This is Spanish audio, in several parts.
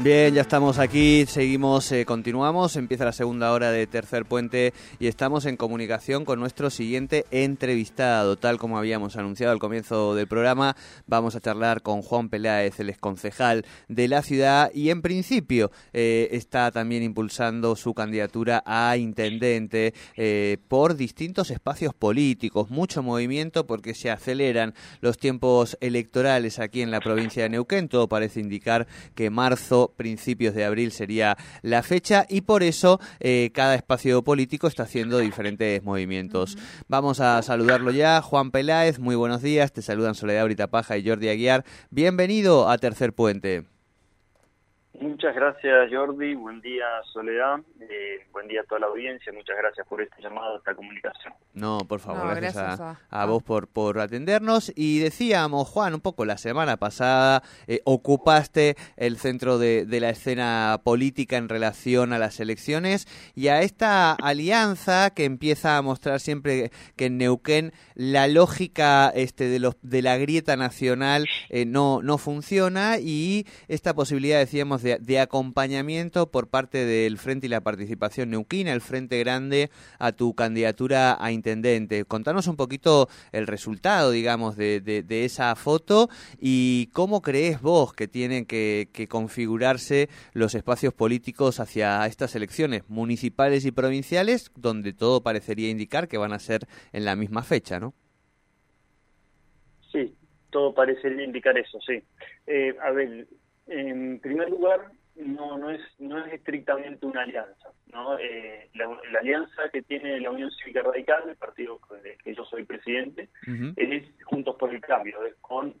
Bien, ya estamos aquí, seguimos, eh, continuamos, empieza la segunda hora de Tercer Puente y estamos en comunicación con nuestro siguiente entrevistado. Tal como habíamos anunciado al comienzo del programa, vamos a charlar con Juan Peláez, el exconcejal de la ciudad. Y en principio eh, está también impulsando su candidatura a intendente eh, por distintos espacios políticos, mucho movimiento porque se aceleran los tiempos electorales aquí en la provincia de Neuquén, todo parece indicar que marzo principios de abril sería la fecha y por eso eh, cada espacio político está haciendo diferentes movimientos. Vamos a saludarlo ya. Juan Peláez, muy buenos días. Te saludan Soledad Brita Paja y Jordi Aguiar. Bienvenido a Tercer Puente. Muchas gracias Jordi, buen día Soledad, eh, buen día a toda la audiencia, muchas gracias por este llamado, esta comunicación. No, por favor, gracias, a, vos por, por atendernos. Y decíamos, Juan, un poco la semana pasada eh, ocupaste el centro de, de, la escena política en relación a las elecciones y a esta alianza que empieza a mostrar siempre que en Neuquén la lógica este, de, los, de la grieta nacional eh, no, no funciona y esta posibilidad, decíamos, de de, acompañamiento por parte del Frente y la Participación Neuquina, el Frente Grande, a tu candidatura a intendente. Contanos un poquito el resultado, digamos, de, de, esa foto y cómo crees vos que tienen que, configurarse los espacios políticos hacia estas elecciones municipales y provinciales, donde todo parecería indicar que van a ser en la misma fecha, ¿no? Sí, todo parecería indicar eso, sí. Eh, a ver, en primer lugar, no, no, es, no es estrictamente una alianza. ¿no? Eh, la, alianza que tiene la Unión Cívica Radical, el partido del que yo soy presidente, es Juntos por el Cambio, es con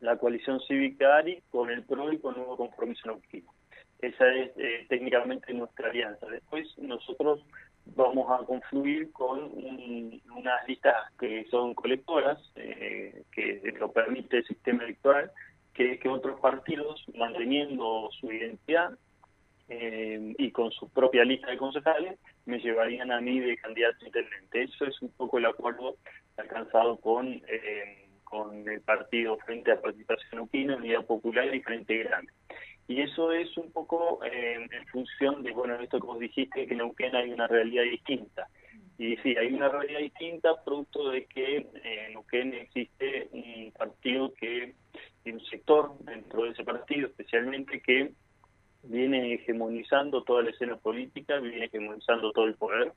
la coalición cívica ARI, con el PRO y con Nuevo Compromiso Neuquino. Esa es eh, técnicamente nuestra alianza. Después nosotros vamos a confluir con unas listas que son colectoras, eh, que lo permite el sistema electoral, que, que otros partidos, manteniendo su identidad eh, y con su propia lista de concejales, me llevarían a mí de candidato intendente. Eso es un poco el acuerdo alcanzado con, eh, con el partido Frente a Participación Upina, Unidad Popular y Frente Grande. Y eso es un poco eh, en función de, bueno, esto que vos dijiste, que en Neuquén hay una realidad distinta. Y sí, hay una realidad distinta producto de que en Neuquén existe un partido que y un sector dentro de ese partido especialmente que viene hegemonizando toda la escena política, viene hegemonizando todo el poder.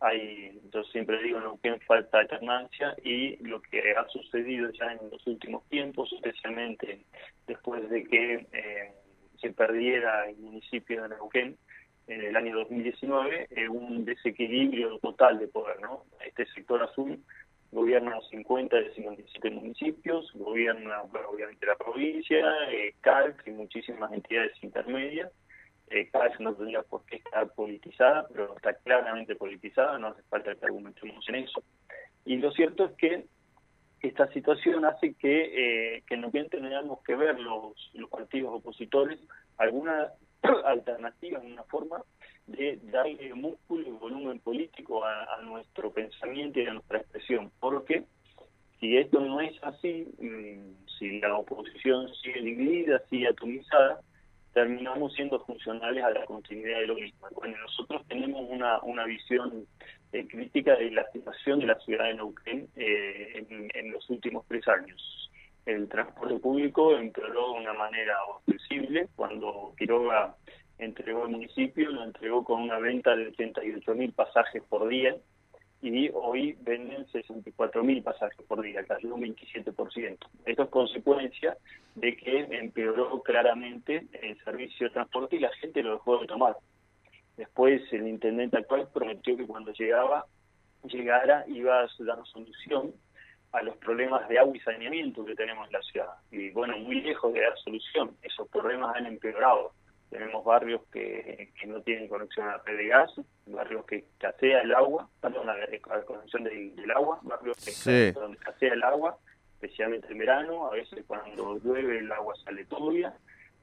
Hay, yo siempre digo, no que falta alternancia y lo que ha sucedido ya en los últimos tiempos, especialmente después de que eh, se perdiera el municipio de Neuquén en el año 2019, eh, un desequilibrio total de poder, ¿no? Este sector azul gobierna 50 de 57 municipios, gobierna obviamente la provincia, eh, CARC y muchísimas entidades intermedias. Eh, CARC no tendría por qué estar politizada, pero está claramente politizada, no hace falta que argumentemos en eso. Y lo cierto es que esta situación hace que, eh, que no bien tengamos que ver los, los partidos opositores alguna alternativa, una forma de darle músculo y volumen político a, nuestro pensamiento y a nuestra expresión, porque si esto no es así, mm, si la oposición sigue dividida, sigue atomizada, terminamos siendo funcionales a la continuidad de lo mismo. Bueno, nosotros tenemos una, una visión eh, crítica de la situación de la ciudad de Neuquén eh, en, los últimos tres años. El transporte público empeoró de una manera ostensible cuando Quiroga entregó el municipio, lo entregó con una venta de 88 mil pasajes por día y hoy venden 64 mil pasajes por día, casi un 27%. Esto es consecuencia de que empeoró claramente el servicio de transporte y la gente lo dejó de tomar. Después el intendente actual prometió que cuando llegaba llegara iba a dar solución a los problemas de agua y saneamiento que tenemos en la ciudad. Y bueno, muy lejos de dar solución, esos problemas han empeorado tenemos barrios que, no tienen conexión a la red de gas, barrios que escasea el agua, perdón, la, la conexión del agua, barrios que donde escasea el agua, especialmente en verano, a veces cuando llueve el agua sale tobia,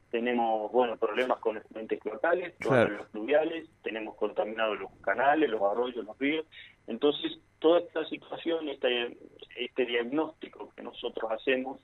tenemos bueno problemas con efluentes cloacales, con los fluviales, tenemos contaminados los canales, los arroyos, los ríos. Entonces, toda esta situación, este, este diagnóstico que nosotros hacemos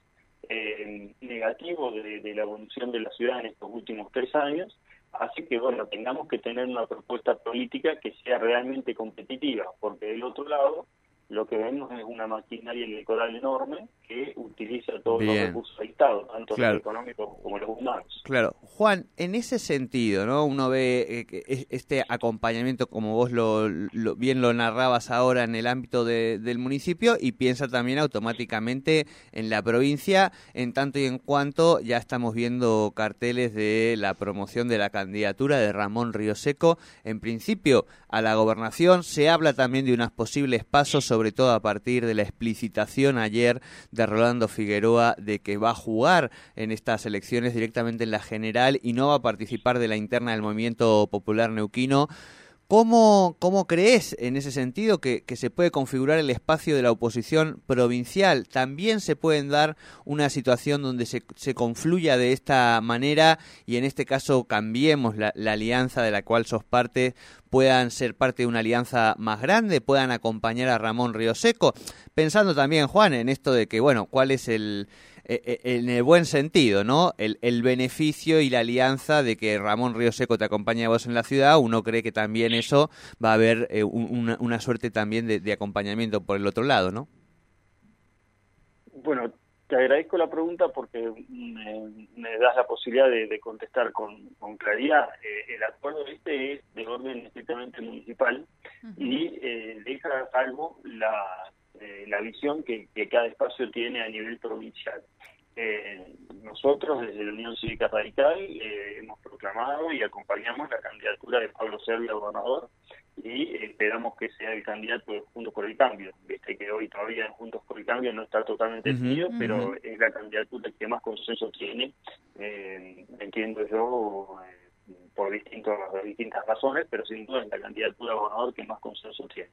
eh, negativo de, de, la evolución de la ciudad en estos últimos tres años, hace que bueno tengamos que tener una propuesta política que sea realmente competitiva, porque del otro lado lo que vemos es una maquinaria electoral enorme que utiliza todos los recursos del Estado, tanto los económicos como los humanos. Claro. Juan, en ese sentido, ¿no? Uno ve eh, este acompañamiento, como vos lo, bien lo narrabas ahora en el ámbito del municipio, y piensa también automáticamente en la provincia, en tanto y en cuanto ya estamos viendo carteles de la promoción de la candidatura de Ramón Río Seco, en principio a la gobernación. Se habla también de unos posibles pasos, sobre todo a partir de la explicitación ayer de Rolando Figueroa de que va a jugar en estas elecciones directamente en la general y no va a participar de la interna del movimiento popular neuquino. ¿Cómo, ¿Cómo, crees en ese sentido que, se puede configurar el espacio de la oposición provincial? ¿También se pueden dar una situación donde se, se confluya de esta manera y en este caso cambiemos la, la, alianza de la cual sos parte, puedan ser parte de una alianza más grande, puedan acompañar a Ramón Río Seco? Pensando también, Juan, en esto de que, bueno, ¿cuál es el eh, eh, en el buen sentido, ¿no? El, el, beneficio y la alianza de que Ramón Río Seco te acompañe a vos en la ciudad, uno cree que también eso va a haber eh, una, una, suerte también de, acompañamiento por el otro lado, ¿no? Bueno, te agradezco la pregunta porque me, das la posibilidad de, contestar con, con claridad. el acuerdo este es de orden estrictamente municipal y deja algo la eh, la visión que, cada espacio tiene a nivel provincial. Eh, nosotros desde la Unión Cívica Radical eh, hemos proclamado y acompañamos la candidatura de Pablo Servia gobernador y esperamos que sea el candidato de Juntos por el Cambio. Viste que hoy todavía Juntos por el Cambio no está totalmente definido, pero es la candidatura que más consenso tiene, entiendo yo, por distintos, distintas razones, pero sin duda es la candidatura de gobernador que más consenso tiene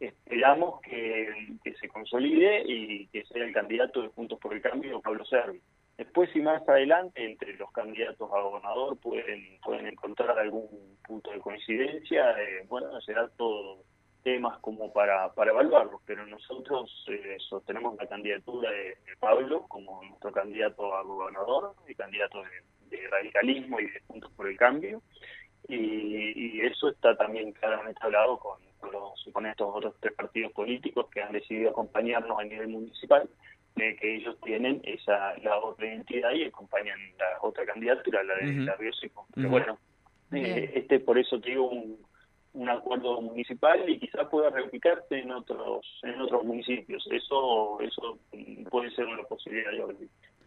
esperamos que, se consolide y que sea el candidato de Juntos por el Cambio, Pablo Servi. Después, si más adelante, entre los candidatos a gobernador pueden, pueden encontrar algún punto de coincidencia, eh, bueno, será todo temas como para, para evaluarlos, pero nosotros eh, sostenemos la candidatura de, Pablo como nuestro candidato a gobernador, y candidato de, radicalismo y de Juntos por el Cambio, y eso está también claramente hablado con, con, estos otros tres partidos políticos que han decidido acompañarnos a nivel municipal, eh, que ellos tienen esa la otra identidad y acompañan la otra candidatura, la de la Río Seco. Pero bueno, eh, este por eso te digo un, un acuerdo municipal y quizás pueda replicarse en otros en otros municipios. Eso eso puede ser una posibilidad,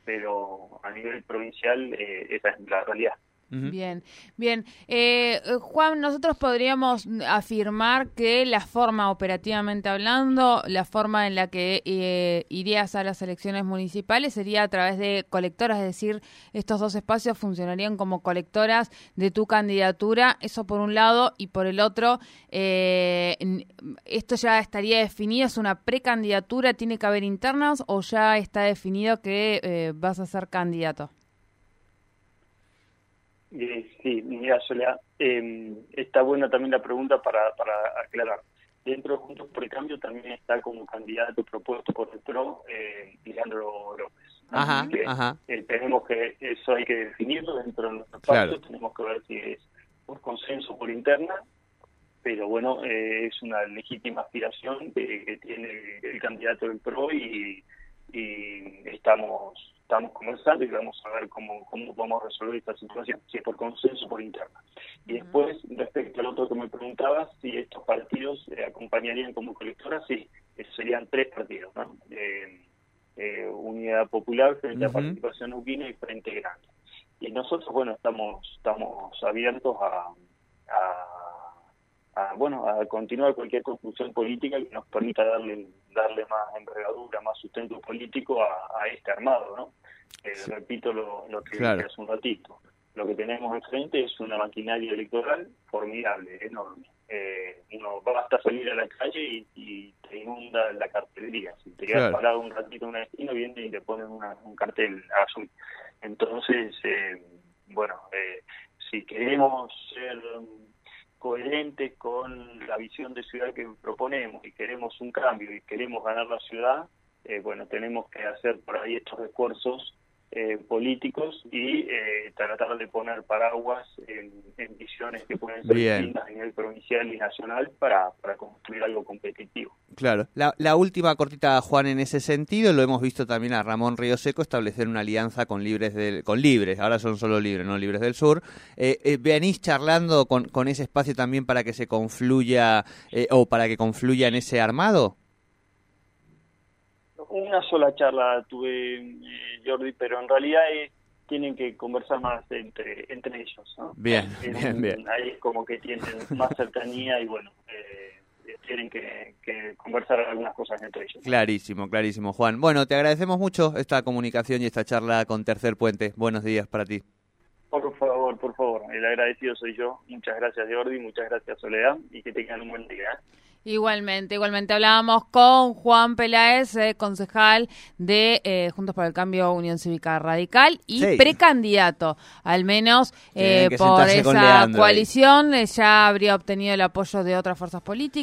pero a nivel provincial eh, esa es la realidad. Bien, bien. Eh, Juan, nosotros podríamos afirmar que la forma, operativamente hablando, la forma en la que eh, irías a las elecciones municipales sería a través de colectoras, es decir, estos dos espacios funcionarían como colectoras de tu candidatura, eso por un lado, y por el otro, eh, esto ya estaría definido, es una precandidatura, tiene que haber internas o ya está definido que eh, vas a ser candidato. Eh, sí, mira, Soledad, eh, está buena también la pregunta para, para aclarar. Dentro de Juntos por el Cambio también está como candidato propuesto por el PRO, eh, López. Ajá, ajá. Eh, tenemos que, eso hay que definirlo dentro de nuestro espacio, tenemos que ver si es por consenso por interna, pero bueno, eh, es una legítima aspiración que, tiene el, candidato del PRO y, y estamos estamos comenzando y vamos a ver cómo, cómo vamos a resolver esta situación, si es por consenso o por interna. Y después, respecto al otro que me preguntabas, si estos partidos eh, acompañarían como colectora, sí, serían tres partidos, ¿no? Eh, eh, Unidad Popular, Frente a Participación Uquina y Frente Grande. Y nosotros, bueno, estamos estamos abiertos a, a, bueno a continuar cualquier conclusión política que nos permita darle darle más envergadura, más sustento político a, a este armado, ¿no? Eh, repito lo, lo que dije hace un ratito. Lo que tenemos enfrente es una maquinaria electoral formidable, enorme. Eh, uno basta salir a la calle y, te inunda la cartelería. Si te quedas parado un ratito en una esquina, viene y te ponen un cartel azul. Entonces, eh, bueno, eh, si queremos ser coherentes con la visión de ciudad que proponemos y queremos un cambio y queremos ganar la ciudad, eh, bueno, tenemos que hacer por ahí estos esfuerzos eh, políticos y eh, tratar de poner paraguas en, visiones que pueden ser distintas a nivel provincial y nacional para, para construir algo competitivo. Claro. La, la, última cortita, Juan, en ese sentido, lo hemos visto también a Ramón Río Seco establecer una alianza con Libres del, con Libres, ahora son solo Libres, no Libres del Sur. Eh, eh ¿Venís charlando con, con ese espacio también para que se confluya o para que confluya en ese armado? una sola charla tuve, eh, Jordi, pero en realidad tienen que conversar más entre entre ellos. Bien, bien, bien. Ahí es como que tienen más cercanía y bueno, eh, tienen que, conversar algunas cosas entre ellos. Clarísimo, clarísimo, Juan. Bueno, te agradecemos mucho esta comunicación y esta charla con Tercer Puente. Buenos días para ti. Por favor, por favor, el agradecido soy yo. Muchas gracias, Jordi, muchas gracias, Soledad, y que tengan un buen día. ¿Eh? Igualmente, igualmente hablábamos con Juan Peláez, eh, concejal de eh, Juntos por el Cambio Unión Cívica Radical y precandidato, al menos eh, por esa coalición, ya habría obtenido el apoyo de otras fuerzas políticas.